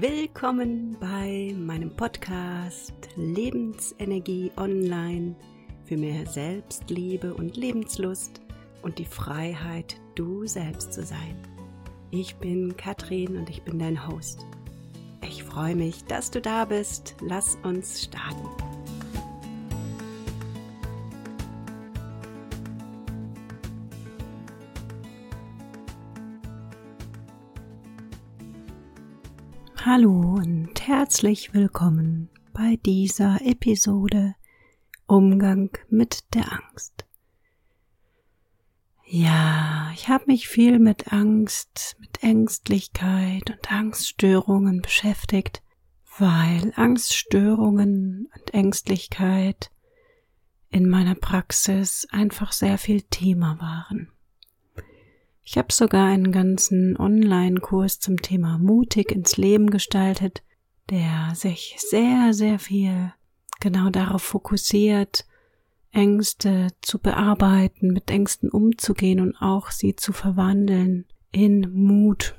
Willkommen bei meinem Podcast Lebensenergie Online für mehr Selbstliebe und Lebenslust und die Freiheit, du selbst zu sein. Ich bin Katrin und ich bin dein Host. Ich freue mich, dass du da bist. Lass uns starten. Hallo und herzlich willkommen bei dieser Episode Umgang mit der Angst. Ja, ich habe mich viel mit Angst, mit Ängstlichkeit und Angststörungen beschäftigt, weil Angststörungen und Ängstlichkeit in meiner Praxis einfach sehr viel Thema waren. Ich habe sogar einen ganzen Online-Kurs zum Thema mutig ins Leben gestaltet, der sich sehr, sehr viel genau darauf fokussiert, Ängste zu bearbeiten, mit Ängsten umzugehen und auch sie zu verwandeln in Mut.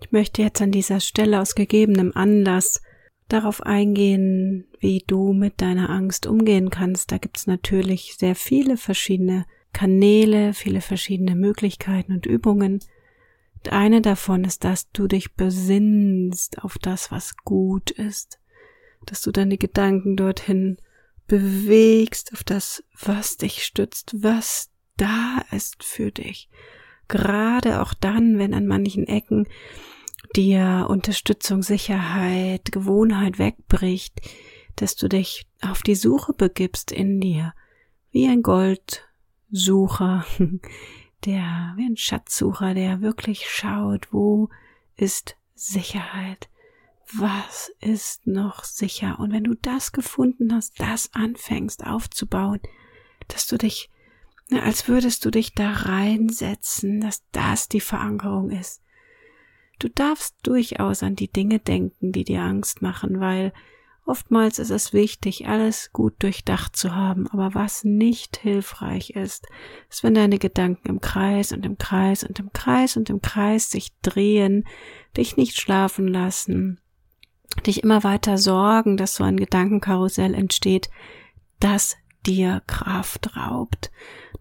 Ich möchte jetzt an dieser Stelle aus gegebenem Anlass darauf eingehen, wie du mit deiner Angst umgehen kannst. Da gibt's natürlich sehr viele verschiedene Kanäle, viele verschiedene Möglichkeiten und Übungen. Und eine davon ist, dass du dich besinnst auf das, was gut ist, dass du deine Gedanken dorthin bewegst, auf das, was dich stützt, was da ist für dich. Gerade auch dann, wenn an manchen Ecken dir Unterstützung, Sicherheit, Gewohnheit wegbricht, dass du dich auf die Suche begibst in dir, wie ein Gold Sucher, der, wie ein Schatzsucher, der wirklich schaut, wo ist Sicherheit? Was ist noch sicher? Und wenn du das gefunden hast, das anfängst aufzubauen, dass du dich, als würdest du dich da reinsetzen, dass das die Verankerung ist. Du darfst durchaus an die Dinge denken, die dir Angst machen, weil Oftmals ist es wichtig, alles gut durchdacht zu haben, aber was nicht hilfreich ist, ist, wenn deine Gedanken im Kreis und im Kreis und im Kreis und im Kreis sich drehen, dich nicht schlafen lassen, dich immer weiter sorgen, dass so ein Gedankenkarussell entsteht, das dir Kraft raubt.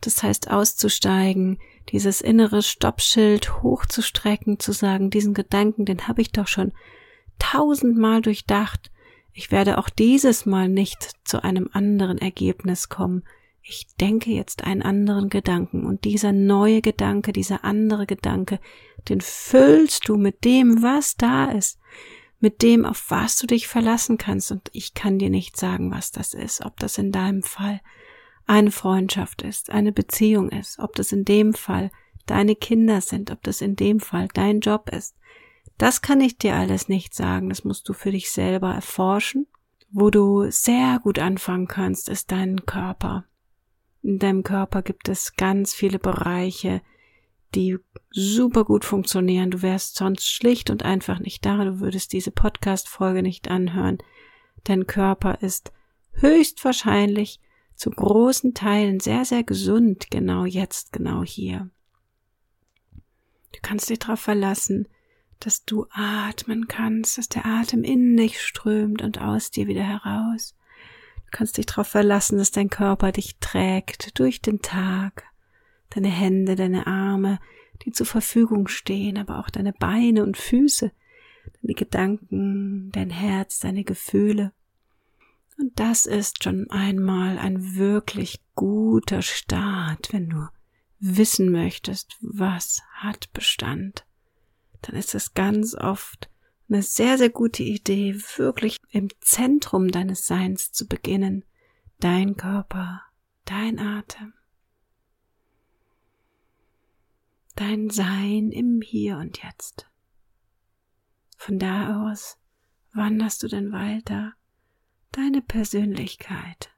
Das heißt, auszusteigen, dieses innere Stoppschild hochzustrecken, zu sagen, diesen Gedanken, den habe ich doch schon tausendmal durchdacht, ich werde auch dieses Mal nicht zu einem anderen Ergebnis kommen. Ich denke jetzt einen anderen Gedanken. Und dieser neue Gedanke, dieser andere Gedanke, den füllst du mit dem, was da ist, mit dem, auf was du dich verlassen kannst. Und ich kann dir nicht sagen, was das ist, ob das in deinem Fall eine Freundschaft ist, eine Beziehung ist, ob das in dem Fall deine Kinder sind, ob das in dem Fall dein Job ist, das kann ich dir alles nicht sagen, das musst du für dich selber erforschen. Wo du sehr gut anfangen kannst, ist dein Körper. In deinem Körper gibt es ganz viele Bereiche, die super gut funktionieren. Du wärst sonst schlicht und einfach nicht da, du würdest diese Podcast-Folge nicht anhören. Dein Körper ist höchstwahrscheinlich zu großen Teilen sehr, sehr gesund, genau jetzt, genau hier. Du kannst dich darauf verlassen, dass du atmen kannst, dass der Atem in dich strömt und aus dir wieder heraus. Du kannst dich darauf verlassen, dass dein Körper dich trägt durch den Tag, deine Hände, deine Arme, die zur Verfügung stehen, aber auch deine Beine und Füße, deine Gedanken, dein Herz, deine Gefühle. Und das ist schon einmal ein wirklich guter Start, wenn du wissen möchtest, was hat Bestand dann ist es ganz oft eine sehr, sehr gute Idee, wirklich im Zentrum deines Seins zu beginnen. Dein Körper, dein Atem, dein Sein im Hier und Jetzt. Von da aus wanderst du denn weiter deine Persönlichkeit.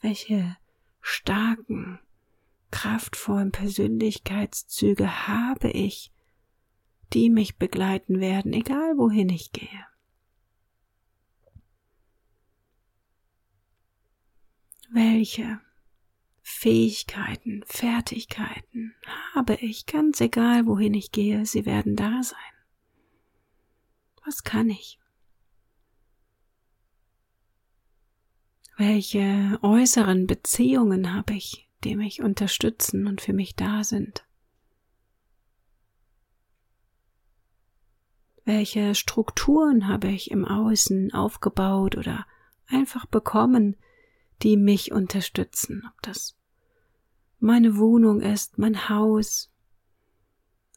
Welche starken, kraftvollen Persönlichkeitszüge habe ich die mich begleiten werden, egal wohin ich gehe. Welche Fähigkeiten, Fertigkeiten habe ich, ganz egal wohin ich gehe, sie werden da sein. Was kann ich? Welche äußeren Beziehungen habe ich, die mich unterstützen und für mich da sind? Welche Strukturen habe ich im Außen aufgebaut oder einfach bekommen, die mich unterstützen? Ob das meine Wohnung ist, mein Haus,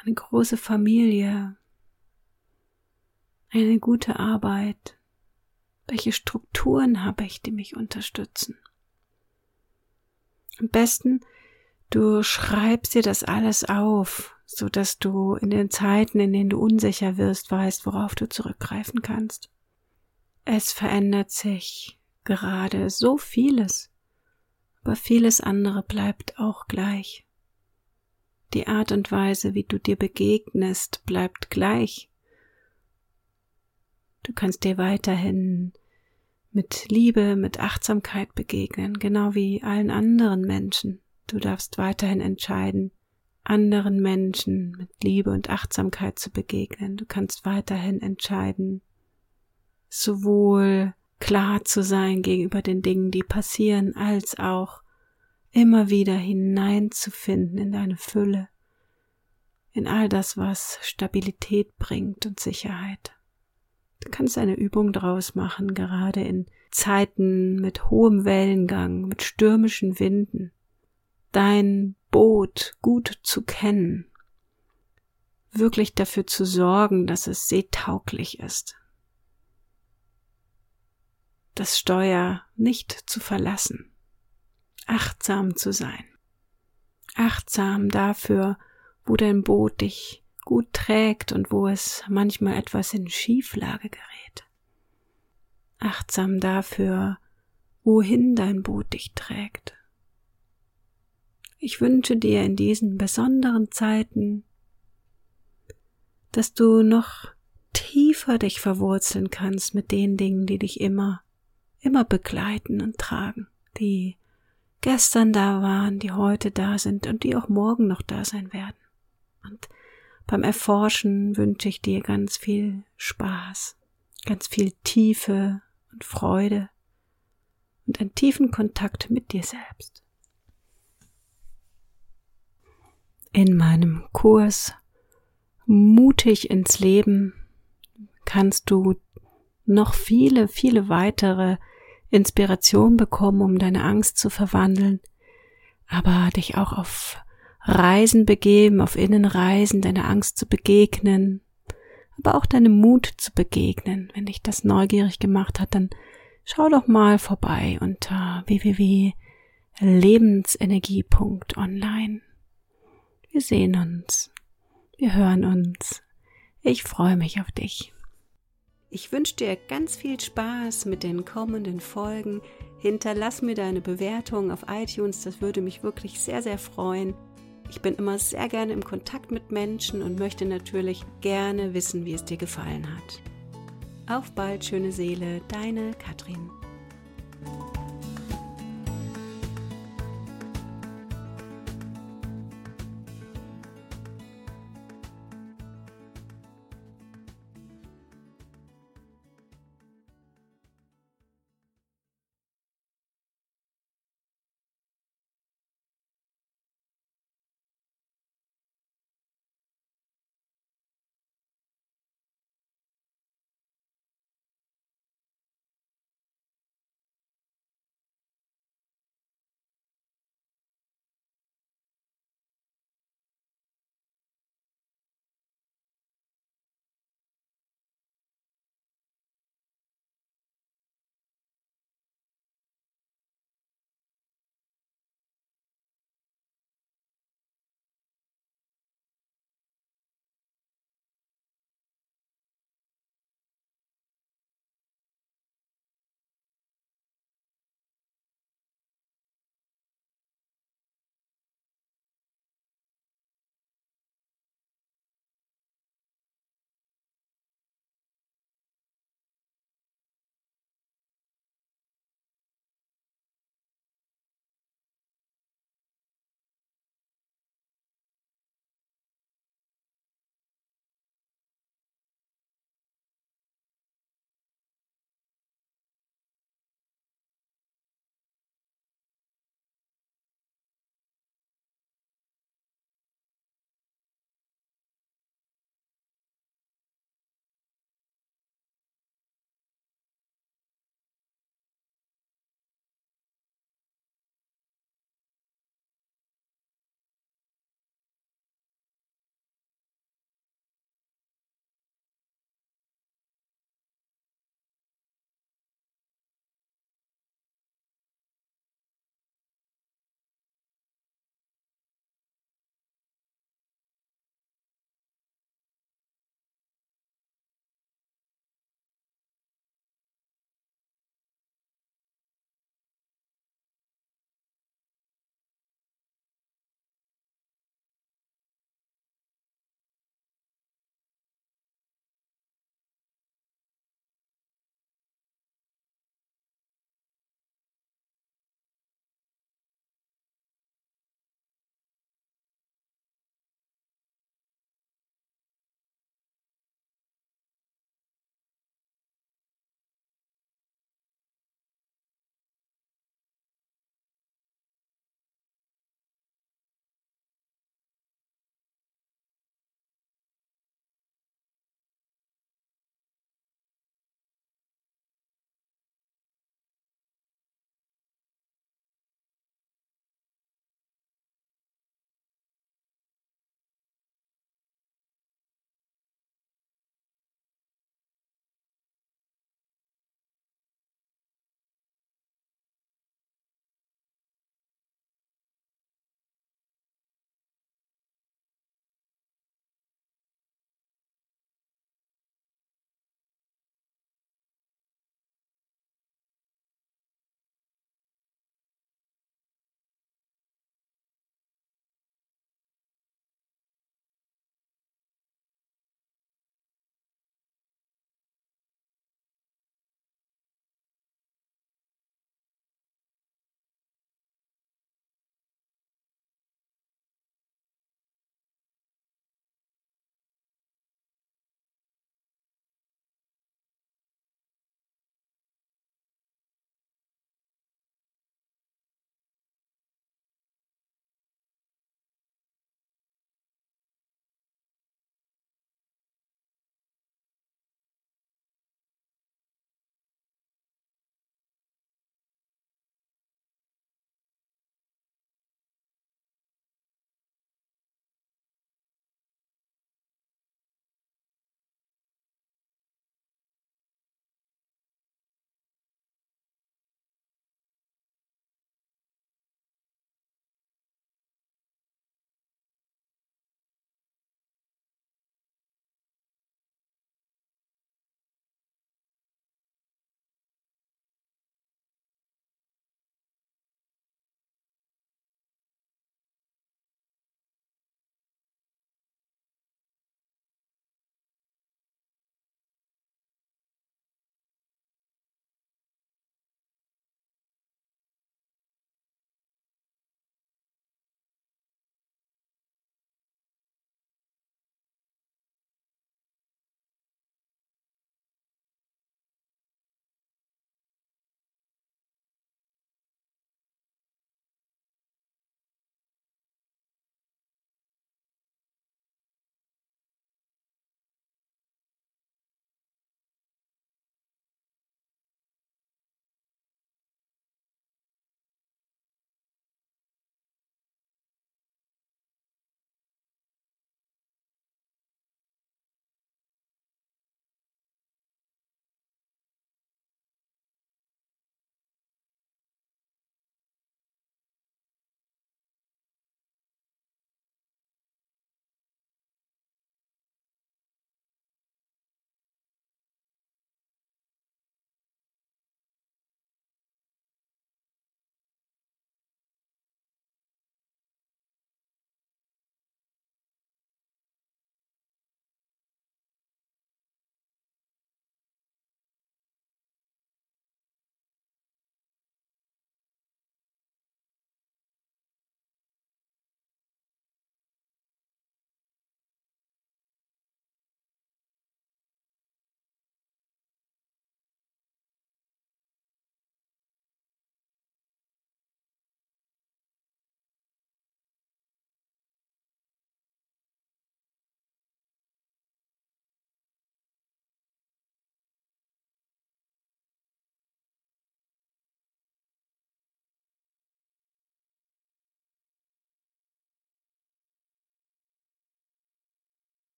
eine große Familie, eine gute Arbeit. Welche Strukturen habe ich, die mich unterstützen? Am besten, du schreibst dir das alles auf, so dass du in den Zeiten, in denen du unsicher wirst, weißt, worauf du zurückgreifen kannst. Es verändert sich gerade so vieles, aber vieles andere bleibt auch gleich. Die Art und Weise, wie du dir begegnest, bleibt gleich. Du kannst dir weiterhin mit Liebe, mit Achtsamkeit begegnen, genau wie allen anderen Menschen. Du darfst weiterhin entscheiden, anderen Menschen mit Liebe und Achtsamkeit zu begegnen. Du kannst weiterhin entscheiden, sowohl klar zu sein gegenüber den Dingen, die passieren, als auch immer wieder hineinzufinden in deine Fülle, in all das, was Stabilität bringt und Sicherheit. Du kannst eine Übung draus machen, gerade in Zeiten mit hohem Wellengang, mit stürmischen Winden, dein Boot gut zu kennen, wirklich dafür zu sorgen, dass es seetauglich ist, das Steuer nicht zu verlassen, achtsam zu sein, achtsam dafür, wo dein Boot dich gut trägt und wo es manchmal etwas in Schieflage gerät. Achtsam dafür, wohin dein Boot dich trägt. Ich wünsche dir in diesen besonderen Zeiten, dass du noch tiefer dich verwurzeln kannst mit den Dingen, die dich immer, immer begleiten und tragen, die gestern da waren, die heute da sind und die auch morgen noch da sein werden. Und beim Erforschen wünsche ich dir ganz viel Spaß, ganz viel Tiefe und Freude und einen tiefen Kontakt mit dir selbst. In meinem Kurs Mutig ins Leben kannst du noch viele, viele weitere Inspirationen bekommen, um deine Angst zu verwandeln, aber dich auch auf Reisen begeben, auf Innenreisen, deiner Angst zu begegnen, aber auch deinem Mut zu begegnen. Wenn dich das neugierig gemacht hat, dann schau doch mal vorbei unter www.lebensenergie.online. Wir sehen uns. Wir hören uns. Ich freue mich auf dich. Ich wünsche dir ganz viel Spaß mit den kommenden Folgen. Hinterlass mir deine Bewertung auf iTunes, das würde mich wirklich sehr, sehr freuen. Ich bin immer sehr gerne im Kontakt mit Menschen und möchte natürlich gerne wissen, wie es dir gefallen hat. Auf bald, schöne Seele, deine Katrin.